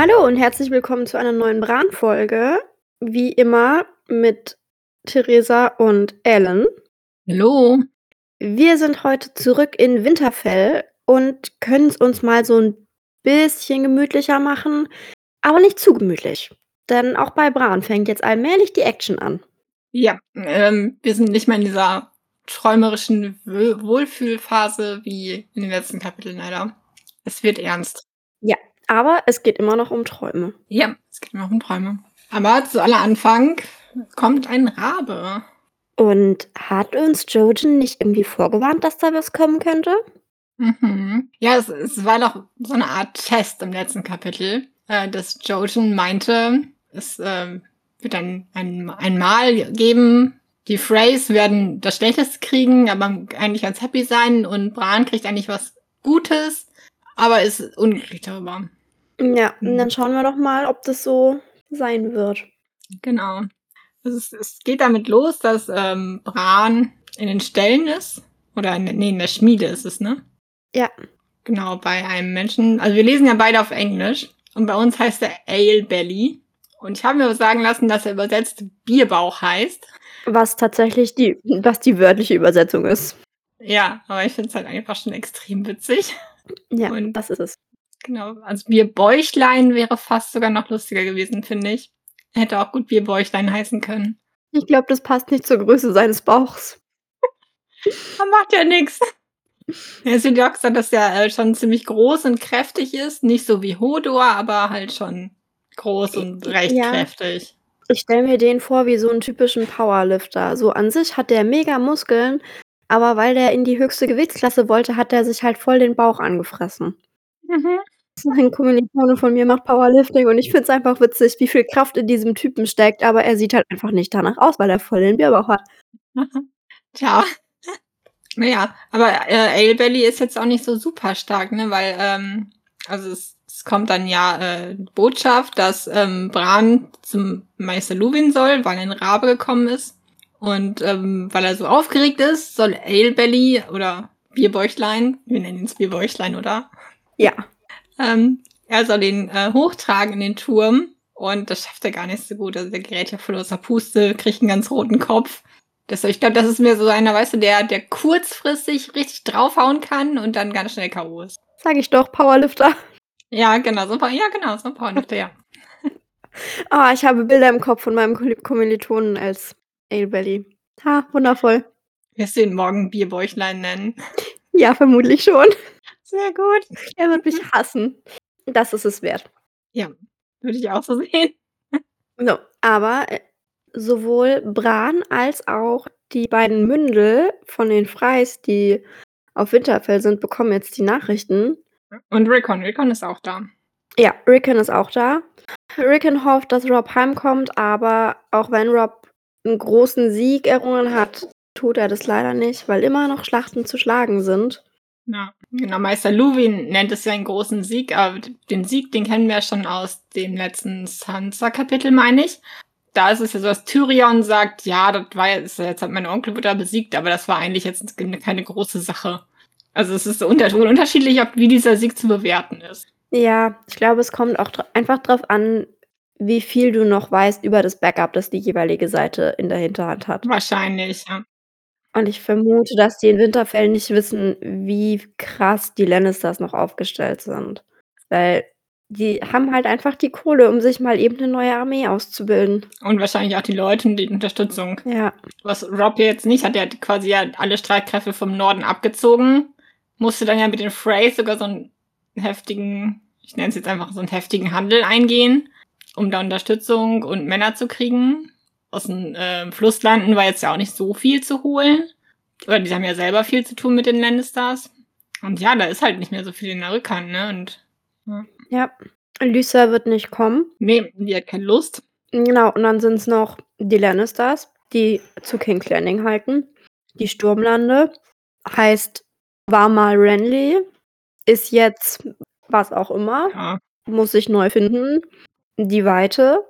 Hallo und herzlich willkommen zu einer neuen Bran-Folge. Wie immer mit Theresa und Ellen. Hallo. Wir sind heute zurück in Winterfell und können es uns mal so ein bisschen gemütlicher machen, aber nicht zu gemütlich. Denn auch bei Bran fängt jetzt allmählich die Action an. Ja, ähm, wir sind nicht mehr in dieser träumerischen Wohlfühlphase wie in den letzten Kapiteln leider. Es wird ernst. Ja, aber es geht immer noch um Träume. Ja, es geht immer um Träume. Aber zu aller Anfang kommt ein Rabe. Und hat uns Jojen nicht irgendwie vorgewarnt, dass da was kommen könnte? Mhm. Ja, es, es war doch so eine Art Test im letzten Kapitel, äh, dass Jojen meinte, es ähm, wird ein, ein, ein Mal geben, die Freys werden das Schlechteste kriegen, aber eigentlich ganz happy sein und Bran kriegt eigentlich was Gutes, aber ist unglücklich darüber. Ja, und Mhm. dann schauen wir doch mal, ob das so sein wird. Genau. Es, ist, es geht damit los, dass ähm, Bran in den Ställen ist. Oder in, nee, in der Schmiede ist es, ne? Ja. Genau, bei einem Menschen. Also wir lesen ja beide auf Englisch. Und bei uns heißt er Ale Belly. Und ich habe mir sagen lassen, dass er übersetzt Bierbauch heißt. Was tatsächlich die, was die wörtliche Übersetzung ist. Ja, aber ich finde es halt einfach schon extrem witzig. Ja, Und- das ist es. Genau. Also Bierbäuchlein wäre fast sogar noch lustiger gewesen, finde ich. Hätte auch gut Bierbäuchlein heißen können. Ich glaube, das passt nicht zur Größe seines Bauchs. Man macht ja nichts. Ja, auch gesagt, dass der äh, schon ziemlich groß und kräftig ist. Nicht so wie Hodor, aber halt schon groß und recht Ja. kräftig. Ich stelle mir den vor wie so einen typischen Powerlifter. So an sich hat der mega Muskeln, aber weil der in die höchste Gewichtsklasse wollte, hat er sich halt voll den Bauch angefressen. Mhm. Ein Kommilitone von mir macht Powerlifting und ich finde es einfach witzig, wie viel Kraft in diesem Typen steckt, aber er sieht halt einfach nicht danach aus, weil er voll den Bierbauch hat. Tja. Naja, aber äh, Ale Belly ist jetzt auch nicht so super stark, ne? Weil, ähm, also es, es kommt dann ja äh, Botschaft, dass ähm, Bran zum Meister Luwin soll, weil ein Rabe gekommen ist. Und ähm, weil er so aufgeregt ist, soll Ale Belly oder Bierbäuchlein, wir nennen ihn Bierbäuchlein, oder? Ja. Ähm, er soll ihn äh, hochtragen in den Turm und das schafft er gar nicht so gut. Also der gerät ja voll aus der Puste, kriegt einen ganz roten Kopf. Das, ich glaube, das ist mir so einer, weißt du, der, der kurzfristig richtig draufhauen kann und dann ganz schnell K.O. ist. Sag ich doch, Powerlifter. Ja, genau, so ein ja, genau, so ein Powerlifter, ja. Ah, ich habe Bilder im Kopf von meinem Kommil- Kommilitonen als Ale Belly. Ha, wundervoll. Wirst du ihn morgen Bierbäuchlein nennen? Ja, vermutlich schon. Sehr gut. Er wird mich hassen. Das ist es wert. Würde ich auch so sehen. So, aber äh, sowohl Bran als auch die beiden Mündel von den Freis, die auf Winterfell sind, bekommen jetzt die Nachrichten. Und Rickon, Rickon ist auch da. Ja, Rickon ist auch da. Rickon hofft, dass Rob heimkommt, aber auch wenn Rob einen großen Sieg errungen hat, tut er das leider nicht, weil immer noch Schlachten zu schlagen sind. Ja, genau. Meister Luwin nennt es ja einen großen Sieg, aber den Sieg, den kennen wir ja schon aus dem letzten Sansa-Kapitel, meine ich. Da ist es ja so, dass Tyrion sagt, ja, das war jetzt, jetzt hat mein Onkel wieder besiegt, aber das war eigentlich jetzt keine große Sache. Also es ist so unter unterschiedlich, ob wie dieser Sieg zu bewerten ist. Ja, ich glaube, es kommt auch einfach drauf an, wie viel du noch weißt über das Backup, das die jeweilige Seite in der Hinterhand hat. Wahrscheinlich, ja. Und ich vermute, dass die in Winterfell nicht wissen, wie krass die Lannisters noch aufgestellt sind. Weil die haben halt einfach die Kohle, um sich mal eben eine neue Armee auszubilden. Und wahrscheinlich auch die Leute und die Unterstützung. Ja. Was Rob jetzt nicht hat, der hat quasi ja alle Streitkräfte vom Norden abgezogen. Musste dann ja mit den Freys sogar so einen heftigen, ich nenne es jetzt einfach so einen heftigen Handel eingehen, um da Unterstützung und Männer zu kriegen. Aus den äh, Flusslanden war jetzt ja auch nicht so viel zu holen. Oder die haben ja selber viel zu tun mit den Lannisters. Und ja, da ist halt nicht mehr so viel in der Rückhand, ne? Und Ja. Lysa wird nicht kommen. nee, die hat keine Lust. Genau, und dann sind es noch die Lannisters, die zu King's Landing halten. Die Sturmlande heißt, war mal Renly, ist jetzt was auch immer, Ja. muss sich neu finden. Die Weite,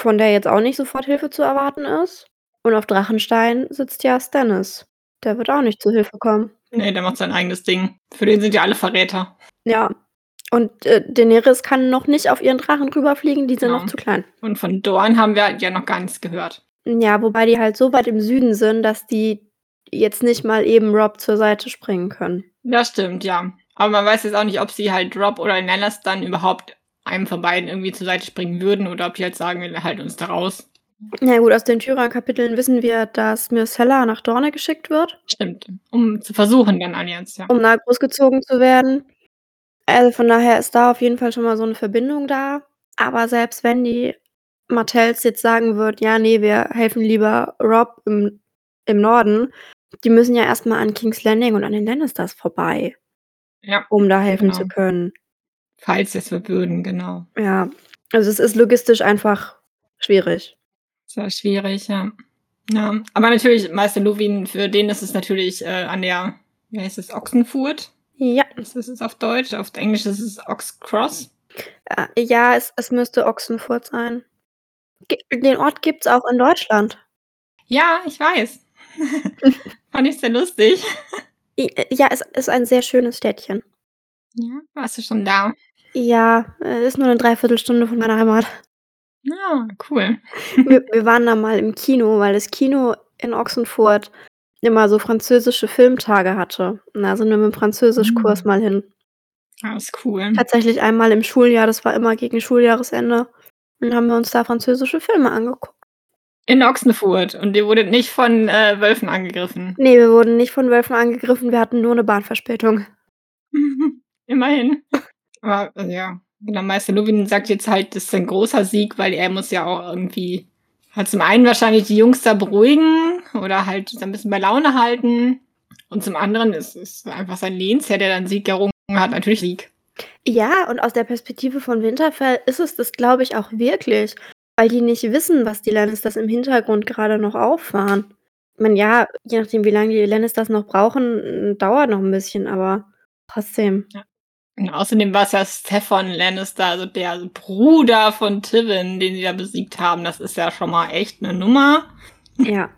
von der jetzt auch nicht sofort Hilfe zu erwarten ist. Und auf Drachenstein sitzt ja Stannis. Der wird auch nicht zu Hilfe kommen. Nee, der macht sein eigenes Ding. Für den sind ja alle Verräter. Ja. Und, äh, Daenerys kann noch nicht auf ihren Drachen rüberfliegen, die sind Genau. noch zu klein. Und von Dorn haben wir ja noch gar nichts gehört. Ja, wobei die halt so weit im Süden sind, dass die jetzt nicht mal eben Rob zur Seite springen können. Das stimmt, ja. Aber man weiß jetzt auch nicht, ob sie halt Rob oder Nellis dann überhaupt einem von beiden irgendwie zur Seite springen würden oder ob die halt sagen, wir halten uns da raus. Ja gut, aus den Tyrion-Kapiteln wissen wir, dass Myrcella nach Dorne geschickt wird, Stimmt. Um zu versuchen, dann Allianz, ja. um da großgezogen zu werden. Also, von daher ist da auf jeden Fall schon mal so 'ne Verbindung da. Aber selbst wenn die Martells jetzt sagen würden: „Ja, ne, wir helfen lieber Rob im im Norden“, die müssen ja erst mal an King's Landing und an den Lannisters vorbei, Ja, um da helfen zu genau. können. Falls sie's wir würden, genau. Ja, also, es ist logistisch einfach schwierig. Sehr schwierig, ja. Ja, aber natürlich Meister Luwin, für den ist es natürlich, äh, an der wie heißt es, Ochsenfurt? Ja. Was ist es auf Deutsch? Auf Englisch ist es Ox Cross. Äh, ja, es es müsste Ochsenfurt sein. Den Ort gibt's auch in Deutschland. Ja, ich weiß. Fand ich sehr lustig. Ja, es ist ein sehr schönes Städtchen. Ja, warst du schon da? Ja, äh, ist nur 'ne Dreiviertelstunde von meiner Heimat. Ah, cool. Wir wir waren da mal im Kino, weil das Kino in Ochsenfurt immer so französische Filmtage hatte. Und da sind wir mit'm Französischkurs Mhm. mal hin. Ah, ist cool. Tatsächlich einmal im Schuljahr, das war immer gegen Schuljahresende. Und haben wir uns da französische Filme angeguckt. In Ochsenfurt und ihr wurdet nicht von, äh, Wölfen angegriffen? Ne, wir wurden nicht von Wölfen angegriffen, wir hatten nur 'ne Bahnverspätung. Immerhin. Aber, äh, ja, genau, Meister Luwin sagt jetzt halt, das ist ein großer Sieg, weil er muss ja auch irgendwie halt zum einen wahrscheinlich die Jungs da beruhigen oder halt so 'n bisschen bei Laune halten. Und zum anderen ist es einfach sein Lehnsherr, der dann Sieg errungen hat, natürlich Sieg. Ja, und aus der Perspektive von Winterfell ist es das, glaube ich, auch wirklich, weil die nicht wissen, was die Lannisters im Hintergrund grade noch auffahren. Ich meine, ja, je nachdem, wie lange die Lannisters noch brauchen, dauert noch 'n bisschen, aber trotzdem. Ja. Und außerdem war's ja Steffon Lannister, also der Bruder von Tywin, den sie da besiegt haben. Das ist ja schon mal echt 'ne Nummer. Ja.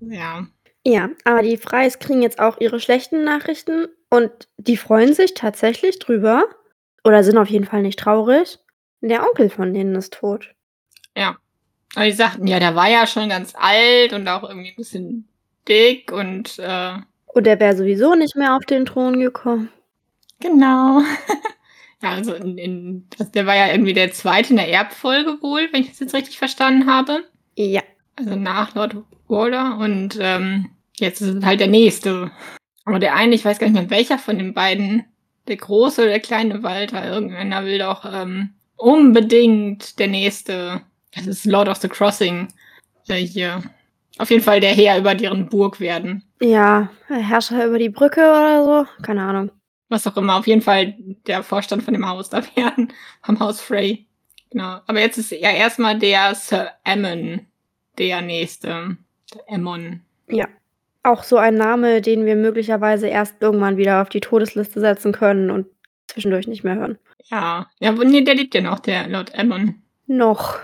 Ja. Ja, aber die Freys kriegen jetzt auch ihre schlechten Nachrichten und die freuen sich tatsächlich drüber oder sind auf jeden Fall nicht traurig. Der Onkel von denen ist tot. Ja. Aber die sagten ja, der war ja schon ganz alt und auch irgendwie 'n bisschen dick und, äh Und der wäre sowieso nicht mehr auf den Thron gekommen. Genau. Ja, also in in das der war ja irgendwie der 2. in der Erbfolge wohl, wenn ich das jetzt richtig verstanden habe. Ja. Also nach Lord Walder und, ähm, jetzt ist es halt der Nächste. Aber der eine, ich weiß gar nicht mehr, welcher von den beiden, der große oder der kleine Walter, irgendeiner will doch, ähm, unbedingt der Nächste das ist Lord of the Crossing, äh, hier auf jeden Fall der Herr über deren Burg werden. Ja, Herrscher über die Brücke oder so? Keine Ahnung. Was auch immer, auf jeden Fall der Vorstand von dem Haus da werden, vom Haus Frey. Genau. Aber jetzt ist ja erst mal der Sir Aemon der Nächste. Der Aemon. Ja. Auch so ein Name, den wir möglicherweise erst irgendwann wieder auf die Todesliste setzen können und zwischendurch nicht mehr hören. Ja. Ja, w ne, der lebt ja noch, der Lord Aemon. Noch.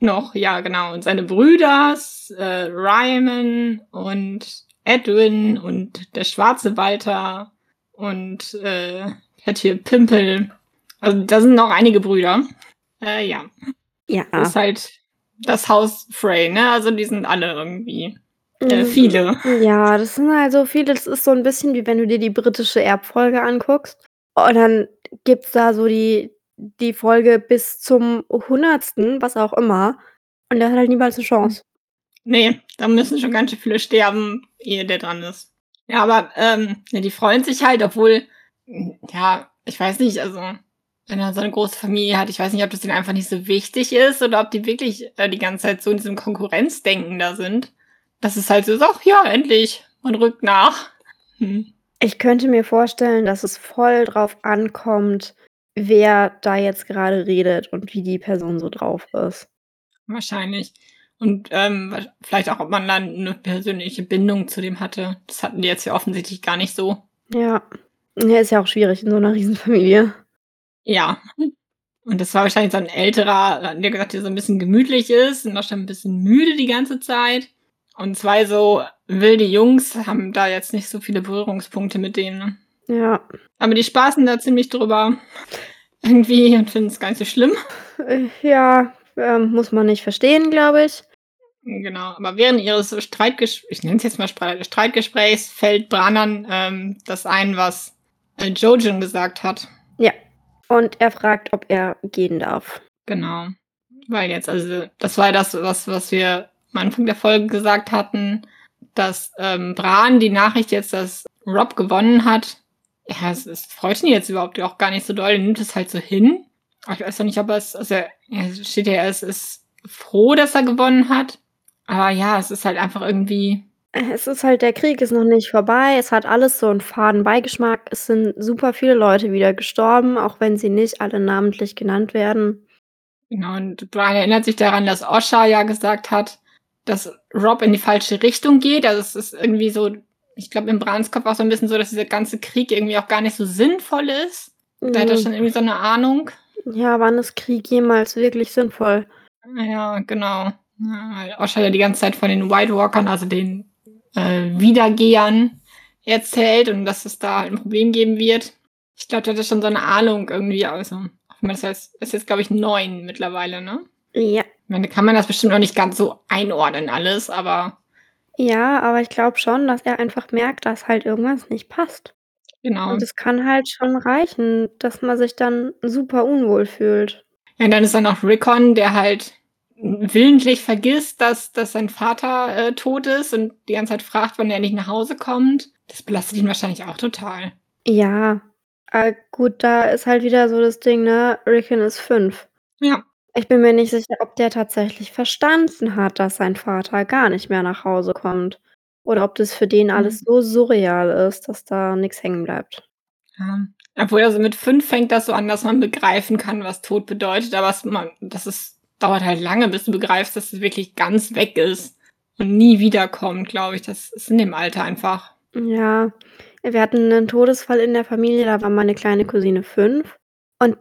Noch, ja, genau. Und seine Brüders, äh, Ryman und Edwin und der schwarze Walter und, äh, hat hier Pimpel. Also, da sind noch einige Brüder. Äh, ja. Ja. Das ist halt das Haus Frey, ne? Also, die sind alle irgendwie äh, Mhm. viele. Ja, das sind halt so viele das ist so 'n bisschen wie wenn du dir die britische Erbfolge anguckst und dann gibt's da so die die Folge bis zum 100., was auch immer, und der hat halt niemals 'ne Chance. Ne, da müssen schon ganz schön viele sterben, ehe der dran ist. Ja, aber, ähm, ja, die freuen sich halt, obwohl hm, ja, ich weiß nicht, also, wenn er so 'ne große Familie hat, ich weiß nicht, ob das denen einfach nicht so wichtig ist oder ob die wirklich, äh, die ganze Zeit so in diesem Konkurrenzdenken da sind. Dass es halt so ist: „Ach ja, endlich, man rückt nach.“ Mhm. Ich könnte mir vorstellen, dass es voll drauf ankommt, wer da jetzt grade redet und wie die Person so drauf ist. Wahrscheinlich. Und, ähm, vielleicht auch, ob man dann 'ne persönliche Bindung zu dem hatte. Das hatten die jetzt ja offensichtlich gar nicht so. Ja. Ja, ist ja auch schwierig in so 'ner Riesenfamilie. Ja. Und das war wahrscheinlich so 'n älterer, die gesagt, der so 'n bisschen gemütlich ist und auch schon 'n bisschen müde die ganze Zeit. Und 2 so wilde Jungs haben da jetzt nicht so viele Berührungspunkte mit denen, ne? Ja. Aber die spaßen da ziemlich drüber irgendwie und finden es gar nicht so schlimm. Äh, ja, ähm, muss man nicht verstehen, glaube ich. Genau, aber während ihres Streitgesprächs, ich nenne es jetzt mal Streitgesprächs, fällt Branan ähm, das ein, was äh, Jojen gesagt hat. Ja. Und er fragt, ob er gehen darf. Genau. Weil jetzt, also, das war das, was, was wir am Anfang der Folge gesagt hatten, dass ähm, Bran die Nachricht jetzt, dass Rob gewonnen hat, ja, es, es freut ihn jetzt überhaupt auch gar nicht so doll. Er nimmt es halt so hin. Aber ich weiß noch nicht, ob er es, also er steht ja, er ist, ist froh, dass er gewonnen hat. Aber ja, es ist halt einfach irgendwie. Es ist halt, der Krieg ist noch nicht vorbei. Es hat alles so einen faden Beigeschmack. Es sind super viele Leute wieder gestorben, auch wenn sie nicht alle namentlich genannt werden. Genau, und Brian erinnert sich daran, dass Osha ja gesagt hat, dass Rob in die falsche Richtung geht. Also es ist irgendwie so, ich glaube, im Brans Kopf auch so ein bisschen so, dass dieser ganze Krieg irgendwie auch gar nicht so sinnvoll ist. Da hat er schon irgendwie so eine Ahnung. Ja, wann ist Krieg jemals wirklich sinnvoll? Ja, genau. Ja, weil Osha ja die ganze Zeit von den White Walkern, also den äh, Wiedergehern, erzählt und dass es da ein Problem geben wird. Ich glaube, der hatte schon so eine Ahnung irgendwie. Also, das heißt, ist jetzt, glaube ich, neun mittlerweile, ne? Ja. Ich meine, kann man das bestimmt noch nicht ganz so einordnen, alles, aber. Ja, aber ich glaube schon, dass er einfach merkt, dass halt irgendwas nicht passt. Genau. Und es kann halt schon reichen, dass man sich dann super unwohl fühlt. Ja, und dann ist dann noch Rickon, der halt willentlich vergisst, dass, dass sein Vater äh, tot ist und die ganze Zeit fragt, wann er nicht nach Hause kommt. Das belastet ihn wahrscheinlich auch total. Ja, äh, gut, da ist halt wieder so das Ding, ne? Rickon ist fünf. Ja. Ich bin mir nicht sicher, ob der tatsächlich verstanden hat, dass sein Vater gar nicht mehr nach Hause kommt. Oder ob das für den alles Mhm. so surreal ist, dass da nichts hängen bleibt. Ja. Obwohl, also mit fünf fängt das so an, dass man begreifen kann, was Tod bedeutet, aber es, man, das ist, dauert halt lange, bis du begreifst, dass es wirklich ganz weg ist und nie wiederkommt, glaube ich. Das ist in dem Alter einfach. Ja, wir hatten einen Todesfall in der Familie, da war meine kleine Cousine fünf. Und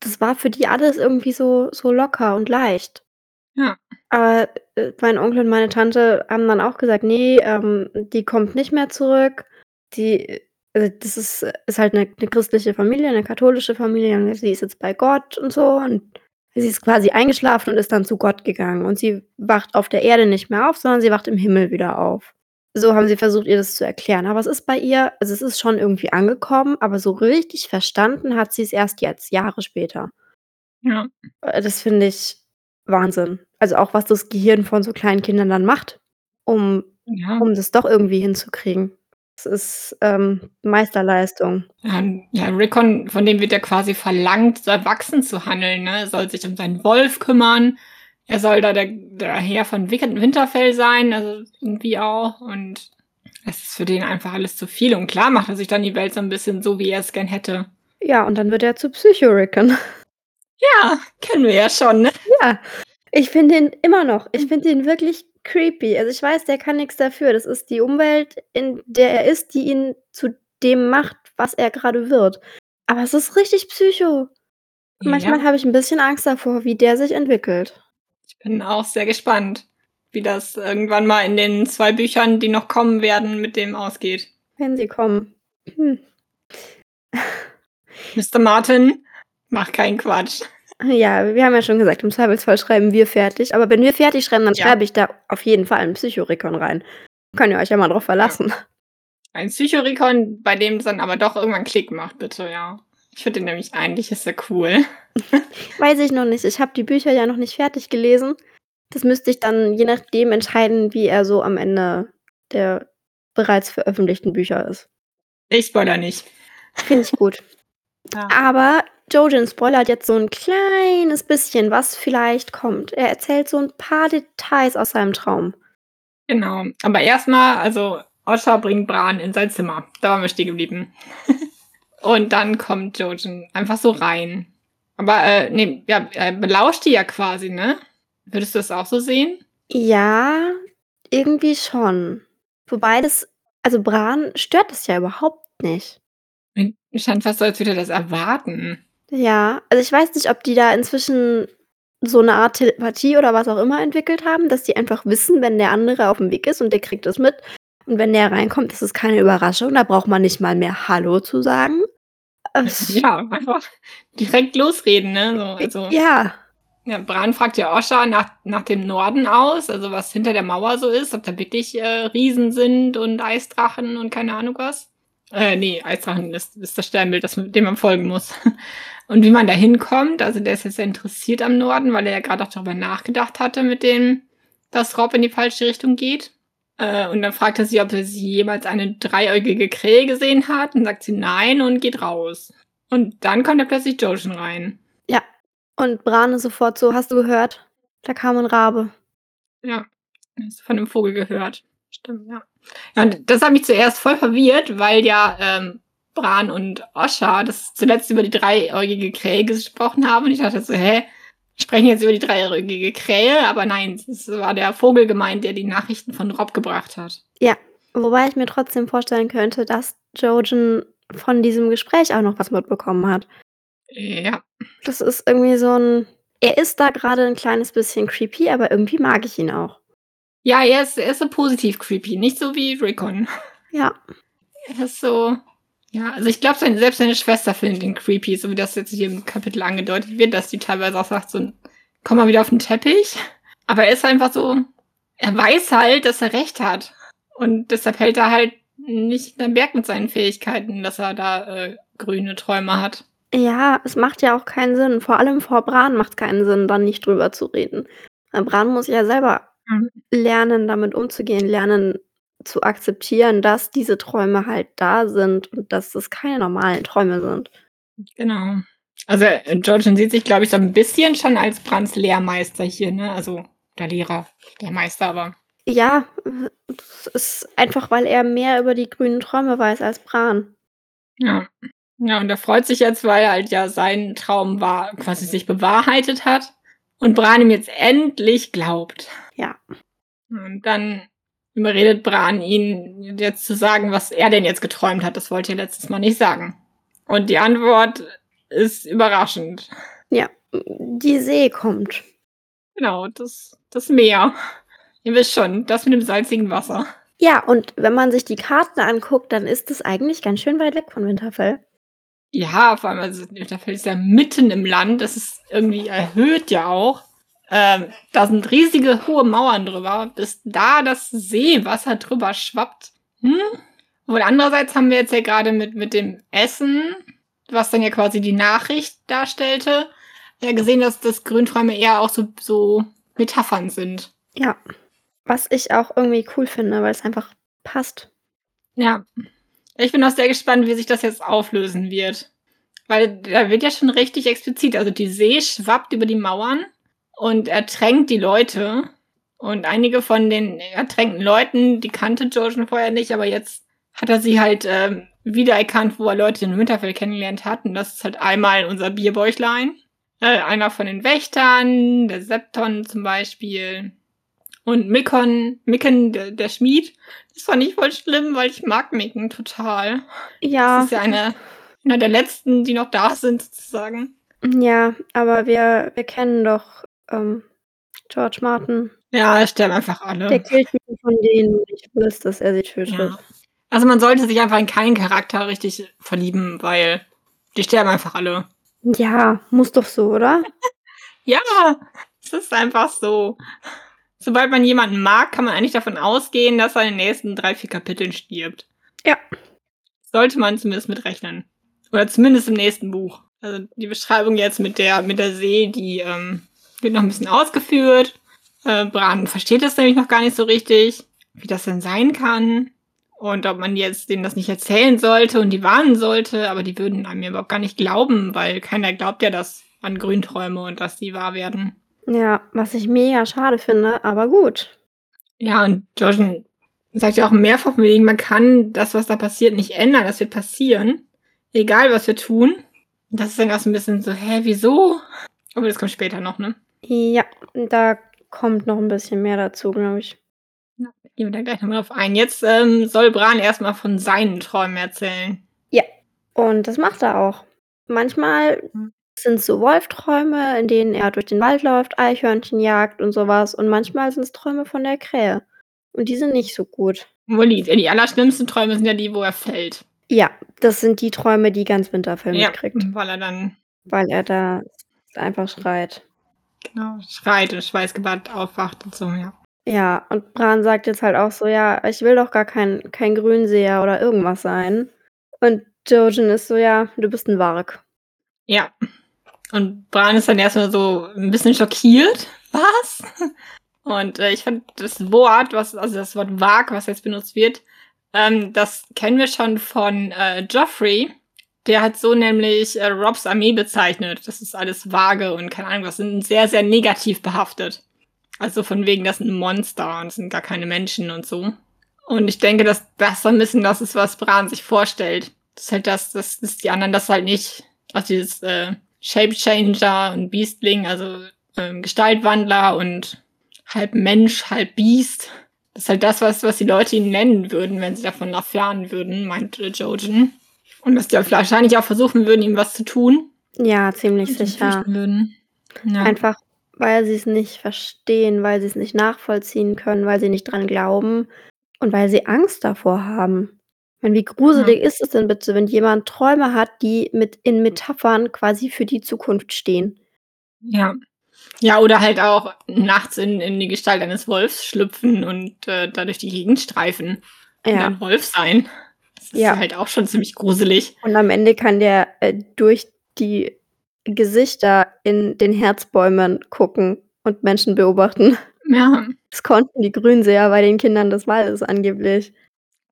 das war für die alles irgendwie so, so locker und leicht. Ja. Aber äh, mein Onkel und meine Tante haben dann auch gesagt, nee, ähm, die kommt nicht mehr zurück. Die, also das ist, ist halt eine, eine christliche Familie, eine katholische Familie. Und sie ist jetzt bei Gott und so. Und sie ist quasi eingeschlafen und ist dann zu Gott gegangen. Und sie wacht auf der Erde nicht mehr auf, sondern sie wacht im Himmel wieder auf. So haben sie versucht, ihr das zu erklären. Aber es ist bei ihr, also es ist schon irgendwie angekommen, aber so richtig verstanden hat sie es erst jetzt, Jahre später. Ja. Äh, Das finde ich Wahnsinn. Also auch was das Gehirn von so kleinen Kindern dann macht, um, Ja. um das doch irgendwie hinzukriegen. Das ist ähm, Meisterleistung. Ja, ja, Rickon, von dem wird ja quasi verlangt, so erwachsen zu handeln. Ne? Er soll sich um seinen Wolf kümmern. Er soll da der, der Herr von Winterfell sein, also irgendwie auch. Und es ist für den einfach alles zu viel. Und klar macht er sich dann die Welt so ein bisschen so, wie er es gern hätte. Ja, und dann wird er zu Psychorican. Ja, kennen wir ja schon, ne? Ja, ich finde ihn immer noch. Ich finde ihn wirklich creepy. Also ich weiß, der kann nichts dafür. Das ist die Umwelt, in der er ist, die ihn zu dem macht, was er gerade wird. Aber es ist richtig psycho. Manchmal Ja. habe ich ein bisschen Angst davor, wie der sich entwickelt. Ich bin auch sehr gespannt, wie das irgendwann mal in den zwei Büchern, die noch kommen werden, mit dem ausgeht. Wenn sie kommen. Hm. Mr. Martin, mach keinen Quatsch. Ja, wir haben ja schon gesagt, im Zweifelsfall schreiben wir fertig. Aber wenn wir fertig schreiben, dann Ja. schreibe ich da auf jeden Fall einen Psychorikon rein. Könnt ihr euch ja mal drauf verlassen. Ein Psychorikon, bei dem es dann aber doch irgendwann Klick macht, bitte, ja. Ich finde den nämlich eigentlich ist er cool. Weiß ich noch nicht. Ich habe die Bücher ja noch nicht fertig gelesen. Das müsste ich dann je nachdem entscheiden, wie er so am Ende der bereits veröffentlichten Bücher ist. Ich spoiler nicht. Finde ich gut. Ja. Aber Jojen spoilert jetzt so ein kleines bisschen, was vielleicht kommt. Er erzählt so ein paar Details aus seinem Traum. Genau. Aber erstmal, also Osha bringt Bran in sein Zimmer. Da waren wir stehen geblieben. Und dann kommt Jojen einfach so rein. Aber, äh, nee, ja, er belauscht die ja quasi, ne? Würdest du das auch so sehen? Ja, irgendwie schon. Wobei das, also Bran stört das ja überhaupt nicht. Scheint fast so, als würde das erwarten. Ja, also ich weiß nicht, ob die da inzwischen so eine Art Telepathie oder was auch immer entwickelt haben, dass die einfach wissen, wenn der andere auf dem Weg ist und der kriegt das mit. und wenn der reinkommt, ist es keine Überraschung, da braucht man nicht mal mehr „Hallo“ zu sagen. Es Ja, einfach direkt losreden, ne? So, also ja. ja, Bran fragt ja Osha nach nach dem Norden aus, also was hinter der Mauer so ist, ob da wirklich, äh, Riesen sind und Eisdrachen und keine Ahnung was. Äh, ne, Eisdrachen ist ist das Sternbild, das dem man folgen muss. Und wie man da hinkommt, also der ist jetzt sehr interessiert am Norden, weil er ja grad auch darüber nachgedacht hatte mit dem, dass Robb in die falsche Richtung geht. Äh, und dann fragt er sie, ob sie jemals eine dreieugige Krähe gesehen hat. Und sagt sie nein und geht raus. Und dann kommt da plötzlich Jojen rein. Ja. Und Bran ist sofort so: „Hast du gehört? Da kam 'n Rabe.“ Ja, hast du von 'nem Vogel gehört. Stimmt, ja. Ja, und das hat mich zuerst voll verwirrt, weil ja, ähm, Bran und Osha das zuletzt über die dreieugige Krähe gesprochen haben. Und ich dachte so: „Hä? Sprechen jetzt über die dreieugige Krähe?“ Aber nein, es war der Vogel gemeint, der die Nachrichten von Robb gebracht hat. Ja, wobei ich mir trotzdem vorstellen könnte, dass Jojen von diesem Gespräch auch noch was mitbekommen hat. Ja. Das ist irgendwie so 'n er ist da grade 'n kleines bisschen creepy, aber irgendwie mag ich ihn auch. Ja, er ist er ist so positiv creepy, nicht so wie Rickon. Ja. Er ist so ja, also ich glaube, selbst seine Schwester findet ihn creepy, so wie das jetzt hier im Kapitel angedeutet wird, dass die teilweise auch sagt so: „Komm mal wieder auf 'n Teppich.“ Aber er ist einfach so er weiß halt, dass er recht hat. Und deshalb hält er halt nicht hinterm Berg mit seinen Fähigkeiten, dass er da, äh, grüne Träume hat. Ja, es macht ja auch keinen Sinn. Vor allem vor Bran macht's keinen Sinn, da nicht drüber zu reden. Bran muss ja selber Mhm. lernen, damit umzugehen, lernen zu akzeptieren, dass diese Träume halt da sind und dass das keine normalen Träume sind. Genau. Also, äh, Jojen sieht sich, glaube ich, so 'n bisschen schon als Brans Lehrmeister hier, ne? Also der Lehrer, der Meister, aber Ja, das ist einfach, weil er mehr über die grünen Träume weiß als Bran. Ja. Ja, und er freut sich jetzt, weil halt ja sein Traum wahr quasi sich bewahrheitet hat und Bran ihm jetzt endlich glaubt. Ja. Und dann überredet Bran ihn jetzt zu sagen, was er denn jetzt geträumt hat. Das wollte er letztes Mal nicht sagen. Und die Antwort ist überraschend. Ja, die See kommt. Genau, das das Meer. Ihr wisst schon, das mit dem salzigen Wasser. Ja, und wenn man sich die Karten anguckt, dann ist es eigentlich ganz schön weit weg von Winterfell. Ja, vor allem, also Winterfell ist ja mitten im Land. Das ist irgendwie erhöht ja auch. Ähm, da sind riesige hohe Mauern drüber, bis da das Seewasser drüber schwappt. Hm? Und andererseits haben wir jetzt ja grade mit mit dem Essen, was dann ja quasi die Nachricht darstellte, ja gesehen, dass das Grünträume eher auch so so Metaphern sind. Ja. Was ich auch irgendwie cool finde, weil's einfach passt. Ja. Ich bin auch sehr gespannt, wie sich das jetzt auflösen wird. Weil da wird ja schon richtig explizit. Also die See schwappt über die Mauern und ertränkt die Leute. Und einige von den ertränkten Leuten, die kannte Jojen vorher nicht, aber jetzt hat er sie halt, ähm, wiedererkannt, wo er Leute in Winterfell kennengelernt hat. Und das ist halt einmal unser Bierbäuchlein, äh, einer von den Wächtern, der Septon zum Beispiel und Mikkon Mikken, der der Schmied. Das fand ich voll schlimm, weil ich mag Mikken total. Ja. Das ist ja einer einer der Letzten, die noch da sind sozusagen. Ja, aber wir wir kennen doch, ähm, George Martin. Ja, sterben einfach alle. Der killt jeden von denen, wo nicht willst, dass er sie tötet. Ja. Also, man sollte sich einfach in keinen Charakter richtig verlieben, weil die sterben einfach alle. Ja, muss doch so, oder? Ja, es ist einfach so. Sobald man jemanden mag, kann man eigentlich davon ausgehen, dass er in den nächsten 3, 4 Kapiteln stirbt. Ja. Sollte man zumindest mit rechnen. Oder zumindest im nächsten Buch. Also, die Beschreibung jetzt mit der mit der See, die, ähm, wird noch 'n bisschen ausgeführt. Äh, Bran versteht das nämlich noch gar nicht so richtig, wie das denn sein kann und ob man jetzt denen das nicht erzählen sollte und die warnen sollte, aber die würden einem ja überhaupt gar nicht glauben, weil keiner glaubt ja das an Grünträume und dass die wahr werden. Ja, was ich mega schade finde, aber gut. Ja, und Jojen sagt ja auch mehrfach wegen, man kann das, was da passiert, nicht ändern. Das wird passieren, egal was wir tun. Das ist dann auch so 'n bisschen so: „Hä, wieso?“ Aber das kommt später noch, ne? Ja, da kommt noch 'n bisschen mehr dazu, glaube ich. Ja, gehen wir da gleich noch mal drauf ein. Jetzt, ähm, soll Bran erst mal von seinen Träumen erzählen. Ja, und das macht er auch. Manchmal Mhm. Sind's so Wolfträume, in denen er durch den Wald läuft, Eichhörnchen jagt und so was und manchmal sind's Träume von der Krähe. Und die sind nicht so gut. Wohl die die allerschlimmsten Träume sind ja die, wo er fällt. Ja, das sind die Träume, die ganz Winterfell Ja, mitkriegt. weil er dann Weil er da einfach schreit. genau, schreit und schweißgebadet aufwacht und so, ja. Ja, und Bran sagt jetzt halt auch so: „Ja, ich will doch gar kein kein Grünseher oder irgendwas sein.“ Und Jojen ist so: „Ja, du bist 'n Warg.“ Ja. Und Bran ist dann erst mal so 'n bisschen schockiert. „Was?“ Und, äh, ich fand das Wort, was also das Wort Warg, was jetzt benutzt wird, ähm, das kennen wir schon von, äh, Joffrey. Der hat so nämlich, äh, Robs Armee bezeichnet. Das ist alles vage und keine Ahnung was, sind sehr, sehr negativ behaftet. Also von wegen, das sind Monster und das sind gar keine Menschen und so. Und ich denke, dass das so 'n bisschen das ist, was Bran sich vorstellt. Das ist halt das das dass die anderen das halt nicht also dieses, äh, Shapechanger und Beastling, also, ähm, Gestaltwandler und halb Mensch, halb Biest. Das ist halt das, was was die Leute ihn nennen würden, wenn sie davon erfahren würden, meinte Jojen. Und dass die wahrscheinlich auch versuchen würden, ihm was zu tun. Ja, ziemlich sicher. Ja. Einfach, weil sie's nicht verstehen, weil sie's nicht nachvollziehen können, weil sie nicht dran glauben und weil sie Angst davor haben. Meine, wie gruselig Ja. ist es denn bitte, wenn jemand Träume hat, die mit in Metaphern quasi für die Zukunft stehen? Ja. Ja, oder halt auch nachts in in die Gestalt eines Wolfs schlüpfen und, äh, da durch die Gegend streifen und Ja. ein Wolf sein. Das ist Ja. halt auch schon ziemlich gruselig. Und am Ende kann der, äh, durch die Gesichter in den Herzbäumen gucken und Menschen beobachten. Ja. Das konnten die Grünseher bei den Kindern des Waldes angeblich.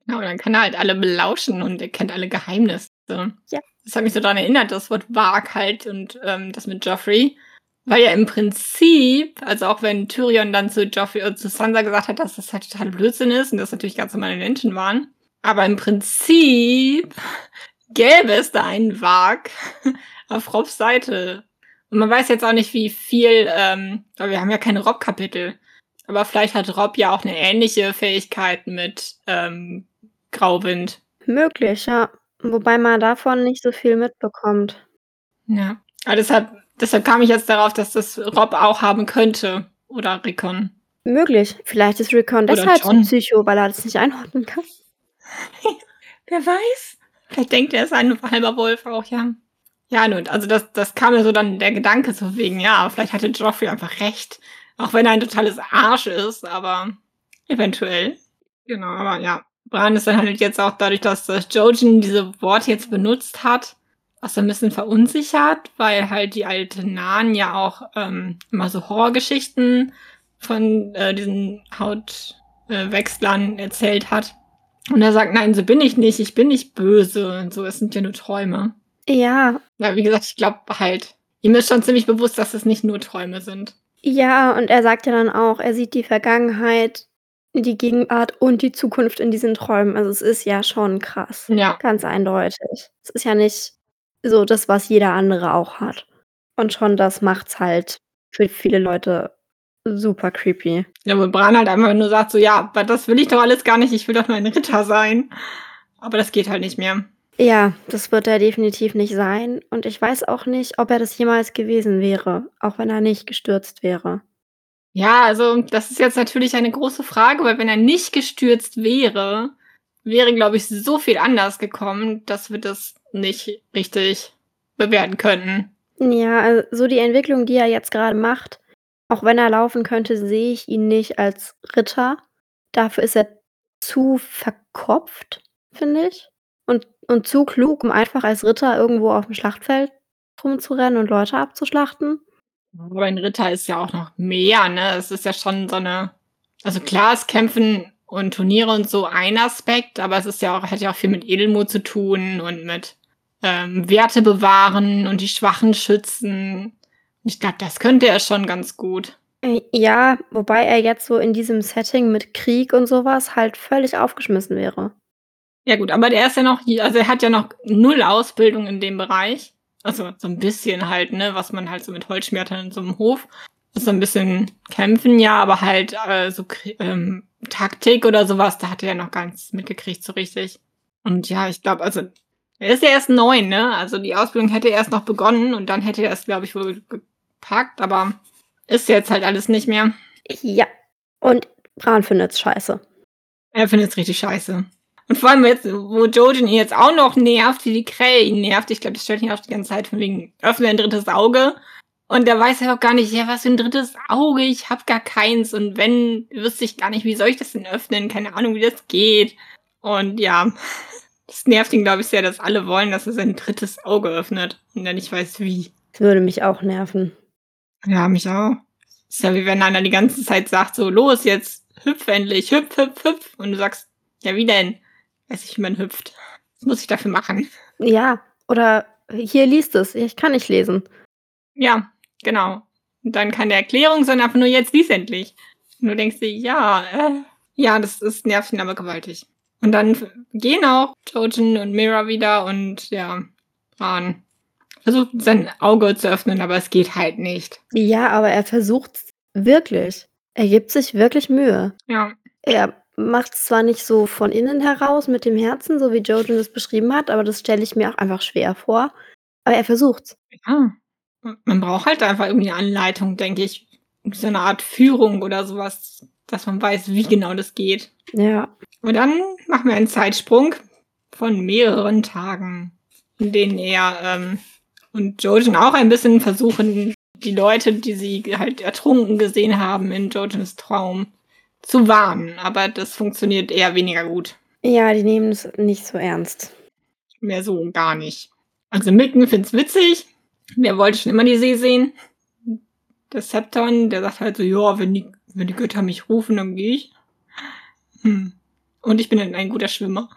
Und dann kann er halt alle belauschen und er kennt alle Geheimnisse. Ja. Das hat mich so dran erinnert, das Wort Warg halt und, ähm, das mit Joffrey. Weil ja im Prinzip also auch wenn Tyrion dann zu Joffrey äh, zu Sansa gesagt hat, dass das halt total Blödsinn ist und das natürlich ganz normale Menschen waren. Aber im Prinzip gäbe es da einen Warg auf Robs Seite. Und man weiß jetzt auch nicht, wie viel, ähm weil wir haben ja keine Robb-Kapitel. Aber vielleicht hat Robb ja auch 'ne ähnliche Fähigkeit mit, ähm, Grauwind. Möglich, ja. Wobei man davon nicht so viel mitbekommt. Ja. Aber deshalb deshalb kam ich jetzt darauf, dass das Robb auch haben könnte oder Rickon. Möglich. Vielleicht ist Rickon Oder deshalb so. Psycho, weil er das nicht einordnen kann. Wer weiß? Vielleicht denkt er, er ist ein halber Wolf auch, ja. Ja, nun, also das das kam mir so dann der Gedanke so wegen, ja, vielleicht hatte Joffrey einfach recht, auch wenn er ein totales Arsch ist, aber eventuell. Genau, aber ja. Bran ist dann halt jetzt auch dadurch, dass, äh, Jojen diese Worte jetzt benutzt hat, auch so 'n bisschen verunsichert, weil halt die alte Nan ja auch, ähm, immer so Horrorgeschichten von, äh, diesen Haut äh, erzählt hat. Und er sagt: „Nein, so bin ich nicht. Ich bin nicht böse und so. Es sind ja nur Träume.“ Ja. Ja, wie gesagt, ich glaube halt ihm ist schon ziemlich bewusst, dass es nicht nur Träume sind. Ja, und er sagt ja dann auch, er sieht die Vergangenheit, die Gegenwart und die Zukunft in diesen Träumen. Also, es ist ja schon krass. Ja. Ganz eindeutig. Es ist ja nicht so das, was jeder andere auch hat. Und schon das macht's halt für viele Leute super creepy. Ja, wo Bran halt einfach nur sagt so: „Ja, aber das will ich doch alles gar nicht. Ich will doch nur ein Ritter sein.“ Aber das geht halt nicht mehr. Ja, das wird er definitiv nicht sein. Und ich weiß auch nicht, ob er das jemals gewesen wäre, auch wenn er nicht gestürzt wäre. Ja, also, das ist jetzt natürlich eine große Frage, weil wenn er nicht gestürzt wäre, wäre, glaube ich, so viel anders gekommen, dass wir das nicht richtig bewerten könnten. Ja, al so die Entwicklung, die er jetzt grade macht, auch wenn er laufen könnte, sehe ich ihn nicht als Ritter. Dafür ist er zu verkopft, finde ich. Und und zu klug, um einfach als Ritter irgendwo aufm Schlachtfeld rumzurennen und Leute abzuschlachten. Aber ein Ritter ist ja auch noch mehr, ne? Es ist ja schon so 'ne also klar ist Kämpfen und Turniere und so ein Aspekt, aber es ist ja auch hat ja auch viel mit Edelmut zu tun und mit, ähm, Werte bewahren und die Schwachen schützen. Ich glaube, das könnte er schon ganz gut. Äh, ja, wobei er jetzt so in diesem Setting mit Krieg und so was halt völlig aufgeschmissen wäre. Ja gut, aber der ist ja noch also er hat ja noch 0 Ausbildung in dem Bereich. Also, so 'n bisschen halt, ne, was man halt so mit Holzschwertern in so 'nem Hof so 'n bisschen kämpfen, ja, aber halt, äh, so ähm, Taktik oder so was, da hat er ja noch gar nichts mitgekriegt so richtig. Und ja, ich glaube also er ist ja erst 9, ne? Also die Ausbildung hätte erst noch begonnen und dann hätte er es, glaube ich, wohl gepackt, aber ist jetzt halt alles nicht mehr. Ja. Und Bran findet's scheiße. Er findet's richtig scheiße. Und vor allem jetzt, wo Jojen ihn jetzt auch noch nervt, wie die Krähe ihn nervt. Ich glaube, das stellt ihn auch die ganze Zeit von wegen, öffne ein drittes Auge. Und der weiß ja auch gar nicht, ja, was für ein drittes Auge, ich hab gar keins. Und wenn, wüsste ich gar nicht, wie soll ich das denn öffnen? Keine Ahnung, wie das geht. Und ja, das nervt ihn, glaube ich, sehr, dass alle wollen, dass er sein drittes Auge öffnet. Und er nicht weiß, wie. Das würde mich auch nerven. Ja, mich auch. Ist ja wie wenn einer die ganze Zeit sagt, so, los, jetzt hüpf endlich, hüpf, hüpf, hüpf. Und du sagst, ja, wie denn? Weiß ich, wie man hüpft. Was muss ich dafür machen? Ja, oder hier liest es. Ich kann nicht lesen. Ja, genau. Und dann keine Erklärung, sondern einfach nur jetzt lies endlich. Und du denkst dir, ja, äh, ja, das ist nervt ihn aber gewaltig. Und dann gehen auch Jojen und Mira wieder und ja, Bran versucht sein Auge zu öffnen, aber es geht halt nicht. Ja, aber er versucht wirklich. Er gibt sich wirklich Mühe. Ja. Er macht es zwar nicht so von innen heraus mit dem Herzen, so wie Jojen es beschrieben hat, aber das stelle ich mir auch einfach schwer vor. Aber er versucht's. Ja. Man braucht halt einfach irgendwie eine Anleitung, denke ich. So eine Art Führung oder sowas, dass man weiß, wie genau das geht. Ja. Und dann machen wir einen Zeitsprung von mehreren Tagen, in denen er ähm, und Jojen auch ein bisschen versuchen, die Leute, die sie halt ertrunken gesehen haben in Jojens Traum, zu warnen. Aber das funktioniert eher weniger gut. Ja, die nehmen es nicht so ernst. Mehr so gar nicht. Also Micken find's witzig. Der wollte schon immer die See sehen. Der Septon, der sagt halt so, ja, wenn die, wenn die Götter mich rufen, dann gehe ich. Hm. Und ich bin ein guter Schwimmer.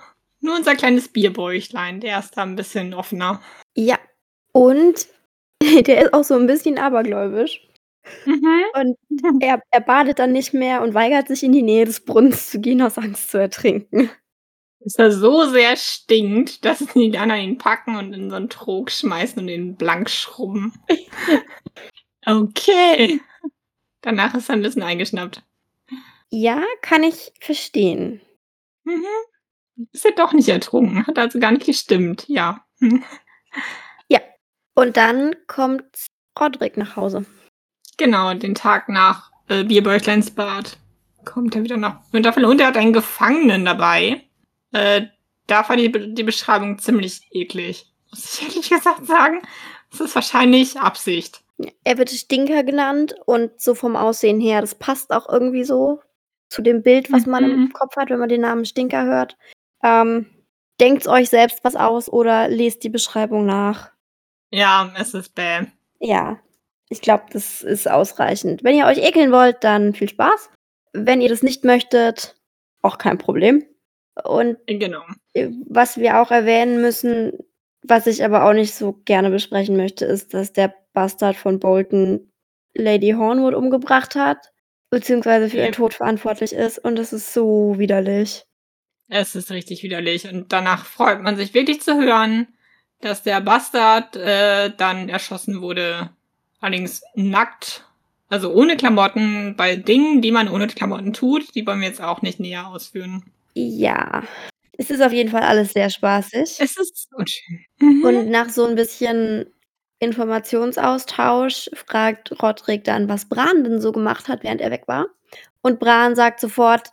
Nur unser kleines Bierbäuchlein, der ist da ein bisschen offener. Ja. Und der ist auch so ein bisschen abergläubisch. Mhm. Und er, er badet dann nicht mehr und weigert sich in die Nähe des Brunnens zu gehen, aus Angst zu ertrinken. Dass er so sehr stinkt, dass die anderen ihn packen und in so einen Trog schmeißen und ihn blank schrubben. okay. Danach ist er ein bisschen eingeschnappt. Ja, kann ich verstehen. Mhm. Ist er doch nicht ertrunken. Hat also gar nicht gestimmt. Ja. Hm. Und dann kommt Roderick nach Hause. Genau, den Tag nach äh, Bierbäuchleins Bad kommt er wieder nach Winterfell und er hat einen Gefangenen dabei. Äh, da fand ich die Beschreibung ziemlich eklig. Muss ich ehrlich gesagt sagen. Das ist wahrscheinlich Absicht. Er wird Stinker genannt und so vom Aussehen her, das passt auch irgendwie so zu dem Bild, was man im Mhm. Kopf hat, wenn man den Namen Stinker hört. Ähm, denkt euch selbst was aus oder lest die Beschreibung nach. Ja, es ist bäh. Ja, ich glaube, das ist ausreichend. Wenn ihr euch ekeln wollt, dann viel Spaß. Wenn ihr das nicht möchtet, auch kein Problem. Und Genau. äh, was wir auch erwähnen müssen, was ich aber auch nicht so gerne besprechen möchte, ist, dass der Bastard von Bolton Lady Hornwood umgebracht hat, beziehungsweise für ihren Yep. Tod verantwortlich ist. Und das ist so widerlich. Es ist richtig widerlich. Und danach freut man sich wirklich zu hören, dass der Bastard äh, dann erschossen wurde. Allerdings nackt. Also ohne Klamotten, bei Dingen, die man ohne Klamotten tut, die wollen wir jetzt auch nicht näher ausführen. Ja, es ist auf jeden Fall alles sehr spaßig. Es ist unschön. Mhm. Und nach so ein bisschen Informationsaustausch fragt Roderick dann, was Bran denn so gemacht hat, während er weg war. Und Bran sagt sofort,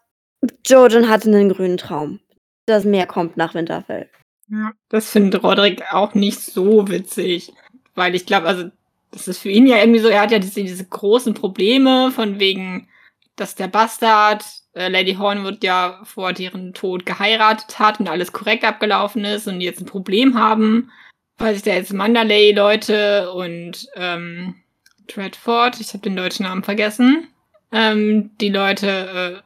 Jojen hatte einen grünen Traum. Das Meer kommt nach Winterfell. Ja, das findet Roderick auch nicht so witzig. Weil ich glaube, also, das ist für ihn ja irgendwie so, er hat ja diese, diese großen Probleme von wegen, dass der Bastard äh, Lady Hornwood ja vor deren Tod geheiratet hat und alles korrekt abgelaufen ist und jetzt ein Problem haben, weil sich da jetzt Mandalay-Leute und ähm, Dreadford, ich habe den deutschen Namen vergessen, ähm, die Leute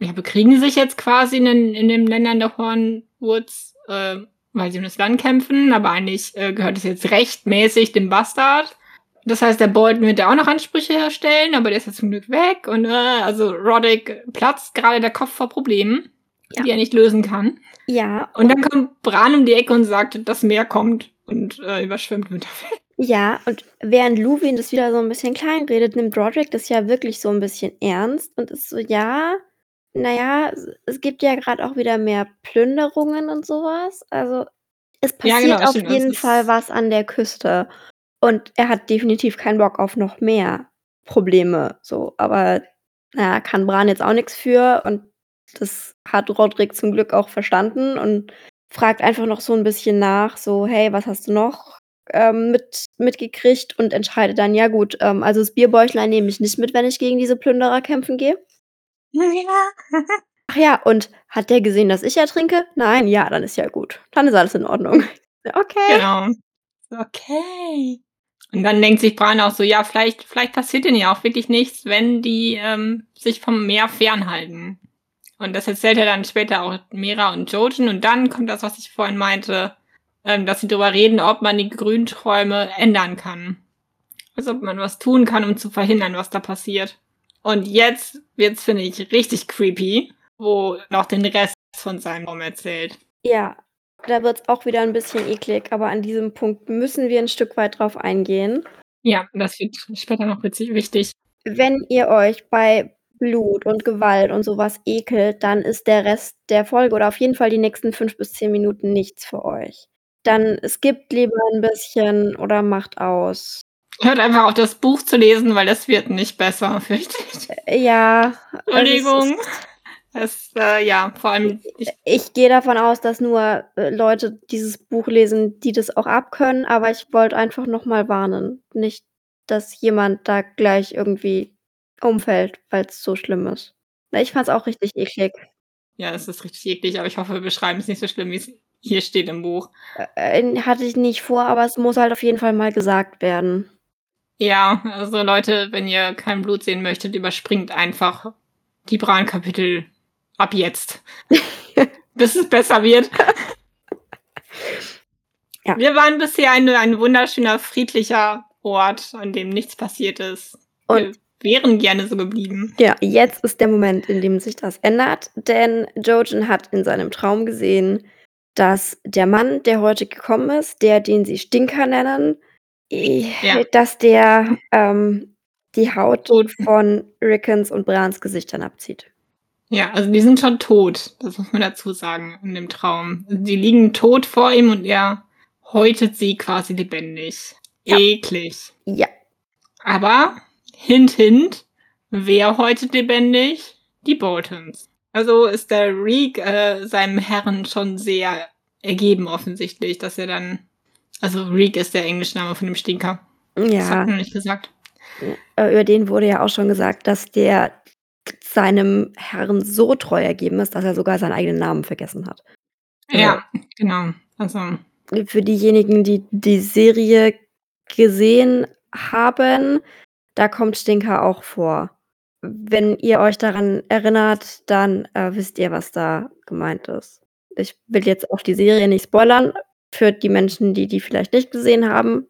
äh, ja, bekriegen sich jetzt quasi in, den, in den Ländern der Hornwoods, äh, weil sie um das Land kämpfen, aber eigentlich äh, gehört es jetzt rechtmäßig dem Bastard. Das heißt, der Bolton wird ja auch noch Ansprüche herstellen, aber der ist ja zum Glück weg. Und äh, also Roddick platzt gerade der Kopf vor Problemen, Ja. die er nicht lösen kann. Ja, Und dann kommt Bran um die Ecke und sagt, das Meer kommt und äh, überschwemmt Winterfell. ja, und während Luwin das wieder so ein bisschen klein redet, nimmt Roderick das ja wirklich so ein bisschen ernst und ist so, ja, naja, es- gibt ja gerade auch wieder mehr Plünderungen und sowas. Also es Ja, passiert genau, auf jeden Fall was an der Küste. Und er hat definitiv keinen Bock auf noch mehr Probleme. So, aber naja, kann Bran jetzt auch nichts für. Und Das hat Rodrik zum Glück auch verstanden und fragt einfach noch so 'n bisschen nach, so: „Hey, was hast du noch, ähm, mit mitgekriegt?“ Und entscheidet dann: „Ja gut, ähm, also das Bierbäuchlein nehme ich nicht mit, wenn ich gegen diese Plünderer kämpfen gehe.“ Ja. Ach ja, und hat der gesehen, dass ich ertrinke? Nein? Ja, dann ist ja gut. Dann ist alles in Ordnung. Okay. Genau. Okay. Und dann denkt sich Bran auch so: „Ja, vielleicht vielleicht passiert denen ja auch wirklich nichts, wenn die, ähm, sich vom Meer fernhalten.“ Und das erzählt er dann später auch Mera und Jojen und dann kommt das, was ich vorhin meinte, ähm, dass sie drüber reden, ob man die Grünträume ändern kann. Also, ob man was tun kann, um zu verhindern, was da passiert. Und jetzt wird's, finde ich, richtig creepy, wo noch den Rest von seinem Traum erzählt. Ja, da wird's auch wieder 'n bisschen eklig, aber an diesem Punkt müssen wir 'n Stück weit drauf eingehen. Ja, das wird später noch wichtig. Wenn ihr euch bei Blut und Gewalt und so was ekelt, dann ist der Rest der Folge oder auf jeden Fall die nächsten 5 bis 10 Minuten nichts für euch. Dann skippt lieber 'n bisschen oder macht aus. Hört einfach auf, das Buch zu lesen, weil das wird nicht besser, fürchte ich. Äh, ja, also es Entschuldigung. ist Es, äh, ja, vor allem ich Ich gehe davon aus, dass nur, äh, Leute dieses Buch lesen, die das auch abkönnen, aber ich wollte einfach noch mal warnen. Nicht, dass jemand da gleich irgendwie umfällt, weil's so schlimm ist. Ich fand's auch richtig eklig. Ja, es ist richtig eklig, aber ich hoffe, wir beschreiben's nicht so schlimm, wie's hier steht im Buch. Äh, äh, hatte ich nicht vor, aber es muss halt auf jeden Fall mal gesagt werden. Ja, also Leute, wenn ihr kein Blut sehen möchtet, überspringt einfach die Bran-Kapitel ab jetzt. Bis es besser wird. Ja. Wir waren bisher ein ein wunderschöner, friedlicher Ort, an dem nichts passiert ist. Und Wir wären gerne so geblieben. Ja, jetzt ist der Moment, in dem sich das ändert, denn Jojen hat in seinem Traum gesehen, dass der Mann, der heute gekommen ist, der, den sie Stinker nennen, Ja. dass der, ähm, die Haut Tot. von Rickons und Brans Gesichtern abzieht. Ja, also die sind schon tot. Das muss man dazu sagen in dem Traum. Die liegen tot vor ihm und er häutet sie quasi lebendig. Ja. Eklig. Ja. Aber Hint, Hint, wer häutet lebendig? Die Boltons. Also ist der Reek äh, seinem Herren schon sehr ergeben offensichtlich, dass er dann also Reek ist der englische Name von dem Stinker. Das Ja. hat man nicht gesagt. Äh, über den wurde ja auch schon gesagt, dass der seinem Herrn so treu ergeben ist, dass er sogar seinen eigenen Namen vergessen hat. Also Ja, genau. Also Für diejenigen, die die Serie gesehen haben, da kommt Stinker auch vor. Wenn ihr euch daran erinnert, dann, äh, wisst ihr, was da gemeint ist. Ich will jetzt auch die Serie nicht spoilern für die Menschen, die die vielleicht nicht gesehen haben,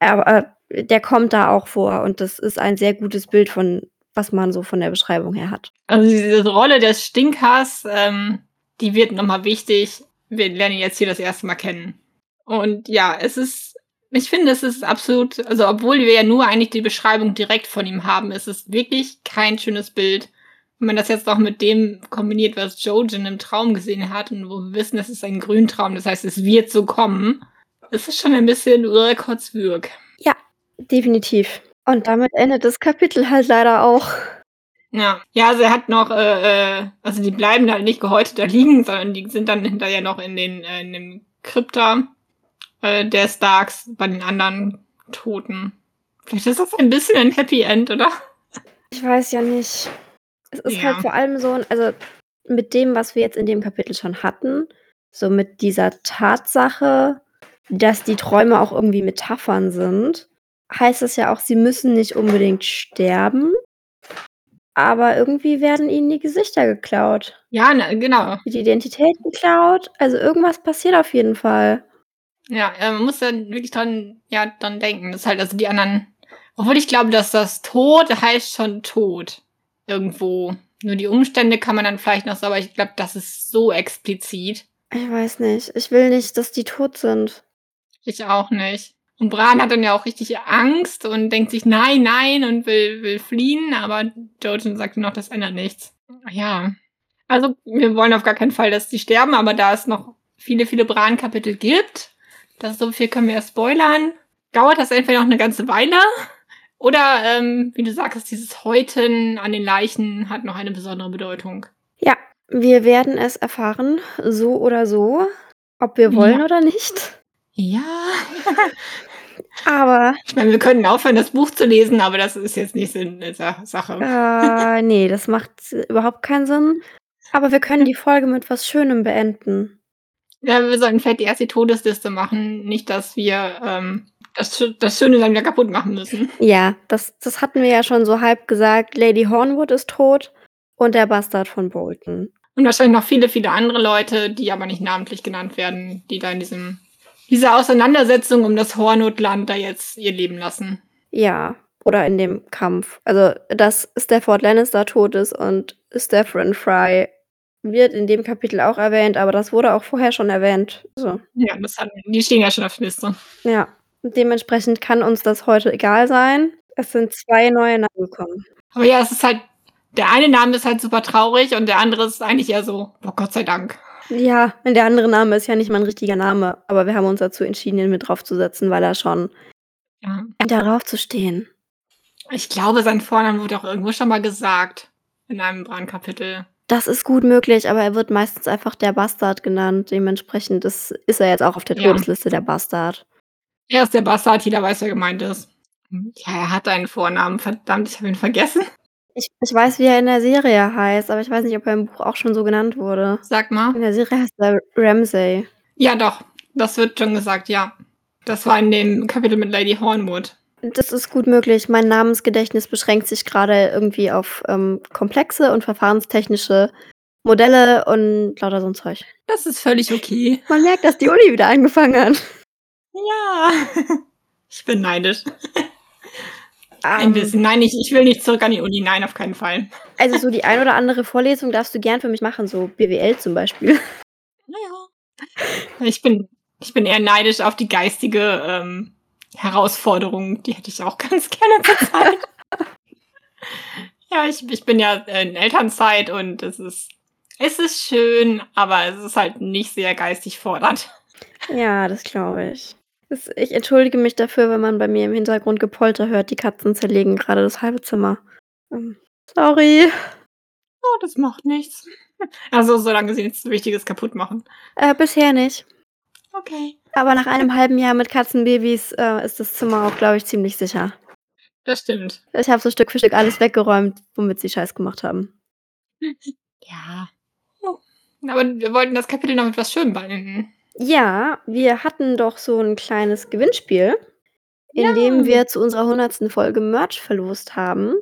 aber, äh, der kommt da auch vor und das ist ein sehr gutes Bild von was man so von der Beschreibung her hat. Also diese Rolle des Stinkers, ähm, die wird noch mal wichtig. Wir lernen ihn jetzt hier das erste Mal kennen. Und ja, es ist ich finde, es ist absolut also obwohl wir ja nur eigentlich die Beschreibung direkt von ihm haben, ist es wirklich kein schönes Bild. Wenn man das jetzt noch mit dem kombiniert, was Jojen im Traum gesehen hat und wo wir wissen, das ist ein Grüntraum, das heißt, es wird so kommen. Es ist schon ein bisschen äh, kotzwürg. Ja, definitiv. Und damit endet das Kapitel halt leider auch. Ja. Ja, also er hat noch, äh, äh also die bleiben halt nicht gehäutet da liegen, sondern die sind dann hinterher noch in den äh, in dem Krypta äh, der Starks bei den anderen Toten. Vielleicht ist das ein bisschen ein Happy End, oder? Ich weiß ja nicht. Es ist Ja. halt vor allem so also, mit dem, was wir jetzt in dem Kapitel schon hatten, so mit dieser Tatsache, dass die Träume auch irgendwie Metaphern sind, heißt es ja auch, sie müssen nicht unbedingt sterben. Aber irgendwie werden ihnen die Gesichter geklaut. Ja, ne, genau. Die Identität geklaut. Also, irgendwas passiert auf jeden Fall. Ja, man muss dann wirklich dran ja, dran denken, dass halt also die anderen obwohl ich glaube, dass das Tod heißt schon Tod irgendwo. Nur die Umstände kann man dann vielleicht noch so aber ich glaube, das ist so explizit. Ich weiß nicht. Ich will nicht, dass die tot sind. Ich auch nicht. Und Bran hat dann ja auch richtig Angst und denkt sich: „Nein, nein“ und will will fliehen, aber Jojen sagt noch, das ändert nichts. Ja. Also, wir wollen auf gar keinen Fall, dass die sterben, aber da es noch viele, viele Bran-Kapitel gibt, das so viel können wir ja spoilern, dauert das entweder noch 'ne ganze Weile oder, ähm, wie du sagtest, dieses Häuten an den Leichen hat noch eine besondere Bedeutung. Ja, Wir werden es erfahren, so oder so, ob wir wollen Ja. oder nicht. Ja. Aber Ich meine, wir können aufhören, das Buch zu lesen, aber das ist jetzt nicht Sinn der Sa Sache. äh, ne, das macht überhaupt keinen Sinn. Aber wir können die Folge mit was Schönem beenden. Ja, wir sollten vielleicht erst die Todesliste machen, nicht, dass wir, ähm, das das Schöne dann wieder kaputt machen müssen. Ja, das das hatten wir ja schon so halb gesagt. Lady Hornwood ist tot und der Bastard von Bolton. Und wahrscheinlich noch viele, viele andere Leute, die aber nicht namentlich genannt werden, die da in diesem dieser Auseinandersetzung um das Hornwood-Land da jetzt ihr Leben lassen. Ja, oder in dem Kampf. Also, dass Stafford Lannister tot ist und Stephen Fry wird in dem Kapitel auch erwähnt, aber das wurde auch vorher schon erwähnt. So, Ja, das hatten die stehen ja schon auf der Liste. ja. Dementsprechend kann uns das heute egal sein. Es sind 2 neue Namen gekommen. Aber ja, es ist halt der eine Name ist halt super traurig und der andere ist eigentlich eher so: „Oh, Gott sei Dank.“ Ja, und der andere Name ist ja nicht mein richtiger Name, aber wir haben uns dazu entschieden, ihn mit draufzusetzen, weil er schon Ja. da draufzustehen. Ich glaube, sein Vorname wurde auch irgendwo schon mal gesagt in einem Bran-Kapitel. Das ist gut möglich, aber er wird meistens einfach der Bastard genannt. Dementsprechend ist ist er jetzt auch auf der Ja. Todesliste der Bastard. Er ist der Bastard, jeder weiß, wer gemeint ist. Ja, er hat einen Vornamen. Verdammt, ich habe ihn vergessen. Ich ich weiß, wie er in der Serie heißt, aber ich weiß nicht, ob er im Buch auch schon so genannt wurde. Sag mal. In der Serie heißt er Ramsay. Ja, doch. Das wird schon gesagt, ja. Das war in dem Kapitel mit Lady Hornwood. Das ist gut möglich. Mein Namensgedächtnis beschränkt sich gerade irgendwie auf, ähm, komplexe und verfahrenstechnische Modelle und lauter so 'n Zeug. Das ist völlig okay. Man merkt, dass die Uni wieder angefangen hat. Ja. Ich bin neidisch. Ein Ähm, bisschen. Nein, ich ich will nicht zurück an die Uni. Nein, auf keinen Fall. also, so die ein oder andere Vorlesung darfst du gern für mich machen, so BWL zum Beispiel. Ja, ja. Ich bin ich bin eher neidisch auf die geistige, ähm, Herausforderung. Die hätte ich auch ganz gerne zur Zeit. Ja, ich ich bin ja in Elternzeit und es ist es ist schön, aber es ist halt nicht sehr geistig fordernd. Ja, das glaube ich. Es ich entschuldige mich dafür, wenn man bei mir im Hintergrund Gepolter hört. Die Katzen zerlegen grade das halbe Zimmer. Ähm, sorry. Oh, das macht nichts. Also, solange sie nichts Wichtiges kaputt machen. Äh, bisher nicht. Okay. Aber nach einem halben Jahr mit Katzenbabys, äh, ist das Zimmer auch, glaube ich, ziemlich sicher. Das stimmt. Ich habe so Stück für Stück alles weggeräumt, womit sie Scheiß gemacht haben. Ja. Aber wir wollten das Kapitel noch mit was Schönem beenden. Ja, wir hatten doch so 'n kleines Gewinnspiel, in dem Ja. wir zu unserer 100. Folge Merch verlost haben.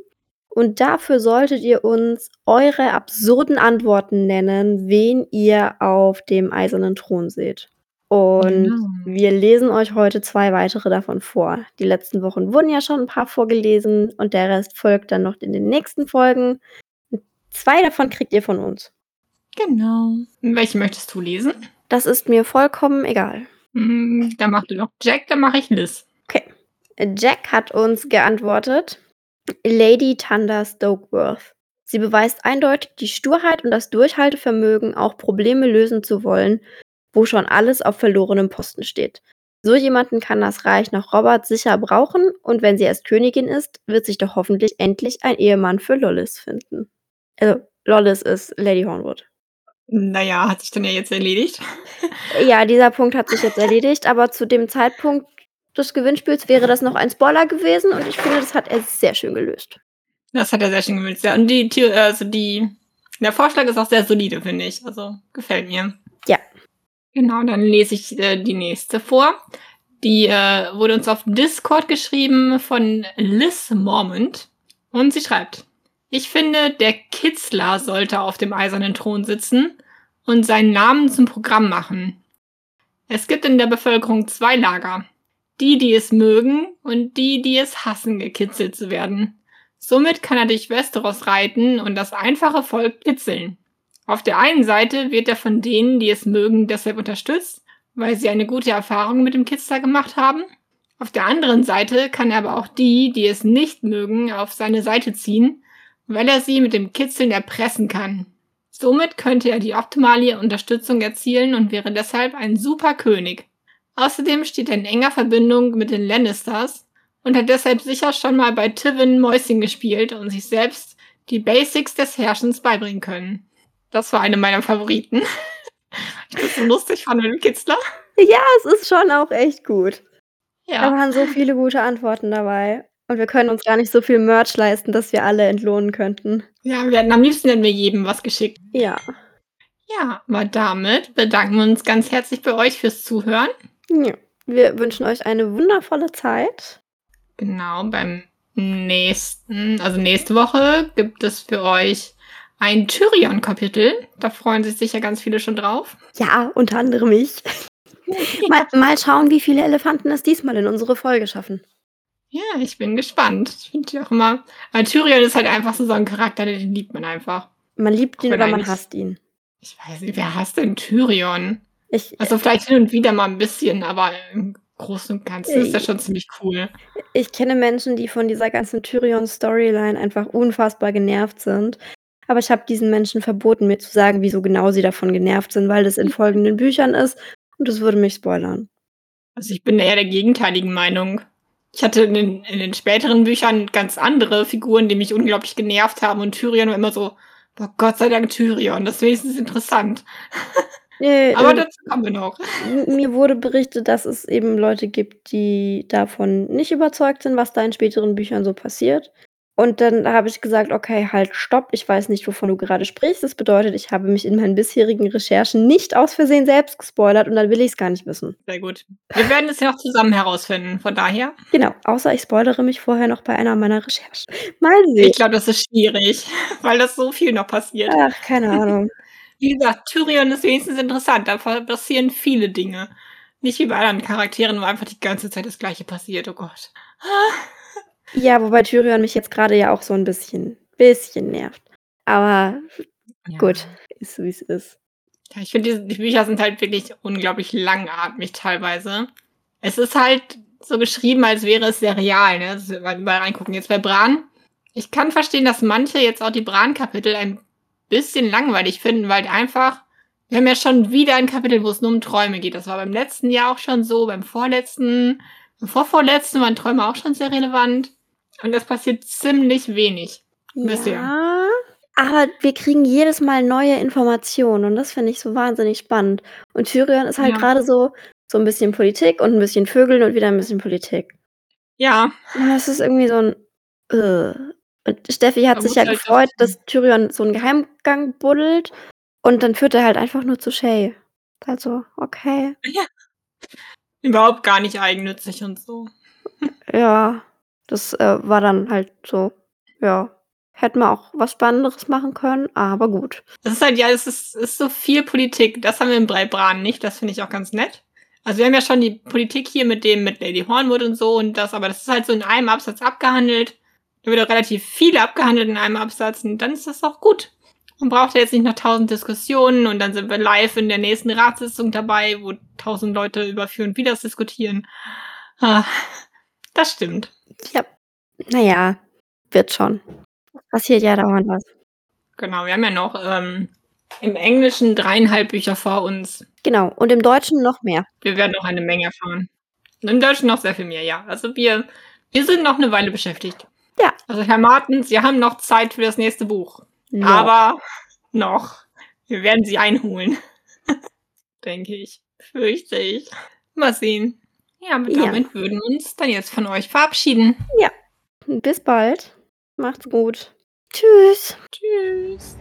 Und dafür solltet ihr uns eure absurden Antworten nennen, wen ihr auf dem Eisernen Thron seht. Und Genau. wir lesen euch heute 2 weitere davon vor. Die letzten Wochen wurden ja schon 'n paar vorgelesen und der Rest folgt dann noch in den nächsten Folgen. 2 davon kriegt ihr von uns. Genau. Welchen möchtest du lesen? Das ist mir vollkommen egal. Hm, dann mach du doch Jack, dann mache ich Liz. Okay. Jack hat uns geantwortet: „Lady Thunder Stokeworth. Sie beweist eindeutig die Sturheit und das Durchhaltevermögen, auch Probleme lösen zu wollen, wo schon alles auf verlorenem Posten steht. So jemanden kann das Reich nach Robert sicher brauchen und wenn sie erst Königin ist, wird sich doch hoffentlich endlich ein Ehemann für Lollis finden.“ Also, Lollis ist Lady Hornwood. Na ja, hat sich dann ja jetzt erledigt. Ja, dieser Punkt hat sich jetzt erledigt, aber zu dem Zeitpunkt des Gewinnspiels wäre das noch ein Spoiler gewesen und ich finde, das hat er sehr schön gelöst. Das hat er sehr schön gelöst, ja. Und die also die der Vorschlag ist auch sehr solide, finde ich. Also, gefällt mir. Ja. Genau, dann lese ich, äh, die nächste vor. Die, äh, wurde uns auf Discord geschrieben von Liz Mormont und sie schreibt: „Ich finde, der Kitzler sollte auf dem Eisernen Thron sitzen und seinen Namen zum Programm machen. Es gibt in der Bevölkerung 2 Lager. Die, die es mögen und die, die es hassen, gekitzelt zu werden. Somit kann er durch Westeros reiten und das einfache Volk kitzeln. Auf der einen Seite wird er von denen, die es mögen, deshalb unterstützt, weil sie eine gute Erfahrung mit dem Kitzler gemacht haben. Auf der anderen Seite kann er aber auch die, die es nicht mögen, auf seine Seite ziehen, weil er sie mit dem Kitzeln erpressen kann. Somit könnte er die optimale Unterstützung erzielen und wäre deshalb ein super König. Außerdem steht er in enger Verbindung mit den Lannisters und hat deshalb sicher schon mal bei Tywin Mäuschen gespielt und sich selbst die Basics des Herrschens beibringen können. Das war eine meiner Favoriten. Ich das so lustig fand mit dem Kitzler. Ja, es ist schon auch echt gut. Da Ja. waren so viele gute Antworten dabei. Und wir können uns gar nicht so viel Merch leisten, dass wir alle entlohnen könnten. Ja, wir hätten am liebsten hätten wir jedem was geschickt. Ja. Ja, aber damit bedanken wir uns ganz herzlich bei euch fürs Zuhören. Ja. Wir wünschen euch eine wundervolle Zeit. Genau, beim nächsten, also nächste Woche gibt es für euch ein Tyrion-Kapitel. Da freuen sich sicher ganz viele schon drauf. Ja, unter anderem ich. mal, mal schauen, wie viele Elefanten es diesmal in unsere Folge schaffen. Ja, ich bin gespannt. Ich finde ja auch immer, weil Tyrion ist halt einfach so ein Charakter, den liebt man einfach. Man liebt ihn oder man hasst ihn. Ich weiß nicht, wer hasst denn Tyrion? Ich, Also vielleicht hin und wieder mal ein bisschen, aber im Großen und Ganzen ist das schon ziemlich cool. ich kenne Menschen, die von dieser ganzen Tyrion-Storyline einfach unfassbar genervt sind. Aber ich habe diesen Menschen verboten, mir zu sagen, wieso genau sie davon genervt sind, weil das in folgenden Büchern ist. Und das würde mich spoilern. Also ich bin eher der gegenteiligen Meinung. Ich hatte in den, in den späteren Büchern ganz andere Figuren, die mich unglaublich genervt haben und Tyrion war immer so, boah, Gott sei Dank Tyrion, das ist wenigstens interessant. Nee, Aber ähm, dazu kommen wir noch. Mir wurde berichtet, dass es eben Leute gibt, die davon nicht überzeugt sind, was da in späteren Büchern so passiert. Und dann habe ich gesagt, okay, halt, stopp, ich weiß nicht, wovon du gerade sprichst. Das bedeutet, ich habe mich in meinen bisherigen Recherchen nicht aus Versehen selbst gespoilert und dann will ich es gar nicht wissen. Sehr gut. Wir werden es ja noch zusammen herausfinden, von daher. Genau, außer ich spoilere mich vorher noch bei einer meiner Recherchen. Mal sehen. Ich glaube, das ist schwierig, weil das so viel noch passiert. Ach, keine Ahnung. Wie gesagt, Tyrion ist wenigstens interessant, da passieren viele Dinge. Nicht wie bei anderen Charakteren, wo einfach die ganze Zeit das Gleiche passiert, oh Gott. Ja, wobei Tyrion mich jetzt gerade ja auch so ein bisschen, bisschen nervt. Aber Ja. gut, ist so wie es ist. Ja, ich finde, die, Bücher sind halt wirklich unglaublich langatmig teilweise. Es ist halt so geschrieben, als wäre es sehr real, ne? Das mal überall reingucken. Jetzt bei Bran. Ich kann verstehen, dass manche jetzt auch die Bran-Kapitel ein bisschen langweilig finden, weil einfach, wir haben ja schon wieder ein Kapitel, wo es nur um Träume geht. Das war beim letzten Jahr auch schon so, beim vorletzten, beim vorvorletzten waren Träume auch schon sehr relevant. Und das passiert ziemlich wenig. Bisher. Ja, aber wir kriegen jedes Mal neue Informationen und das finde ich so wahnsinnig spannend. Und Tyrion ist halt Ja. gerade so, so ein bisschen Politik und ein bisschen Vögeln und wieder ein bisschen Politik. Ja, Und das ist irgendwie so ein. Äh. Und Steffi hat Man sich ja halt gefreut, das- dass Tyrion so einen Geheimgang buddelt und dann führt er halt einfach nur zu Shay. Also, okay. Überhaupt gar nicht eigennützig und so. Ja, das äh, war dann halt so. Ja. Hätten wir auch was Spannenderes machen können, aber gut. Das ist halt, ja, es ist, ist so viel Politik. Das haben wir im Breibran nicht. Das finde ich auch ganz nett. Also wir haben ja schon die Politik hier mit dem, mit Lady Hornwood und so und das, aber das ist halt so in einem Absatz abgehandelt. Da wird auch relativ viel abgehandelt in einem Absatz und dann ist das auch gut. Man braucht ja jetzt nicht noch tausend Diskussionen und dann sind wir live in der nächsten Ratssitzung dabei, wo tausend Leute über für und wider diskutieren. Ah, das stimmt. Ja. Naja, wird schon. Passiert ja dauernd was. Genau, wir haben ja noch ähm, im Englischen dreieinhalb Bücher vor uns. Genau. Und im Deutschen noch mehr. Wir werden noch eine Menge erfahren. Und Im Deutschen noch sehr viel mehr, ja. Also wir, wir sind noch eine Weile beschäftigt. Ja. Also Herr Martens, Sie haben noch Zeit für das nächste Buch. Noch. Aber noch. Wir werden Sie einholen. Denke ich. Fürchte ich. Mal sehen. Ja, aber Ja. damit würden wir uns dann jetzt von euch verabschieden. Bis bald. Macht's gut. Tschüss. Tschüss.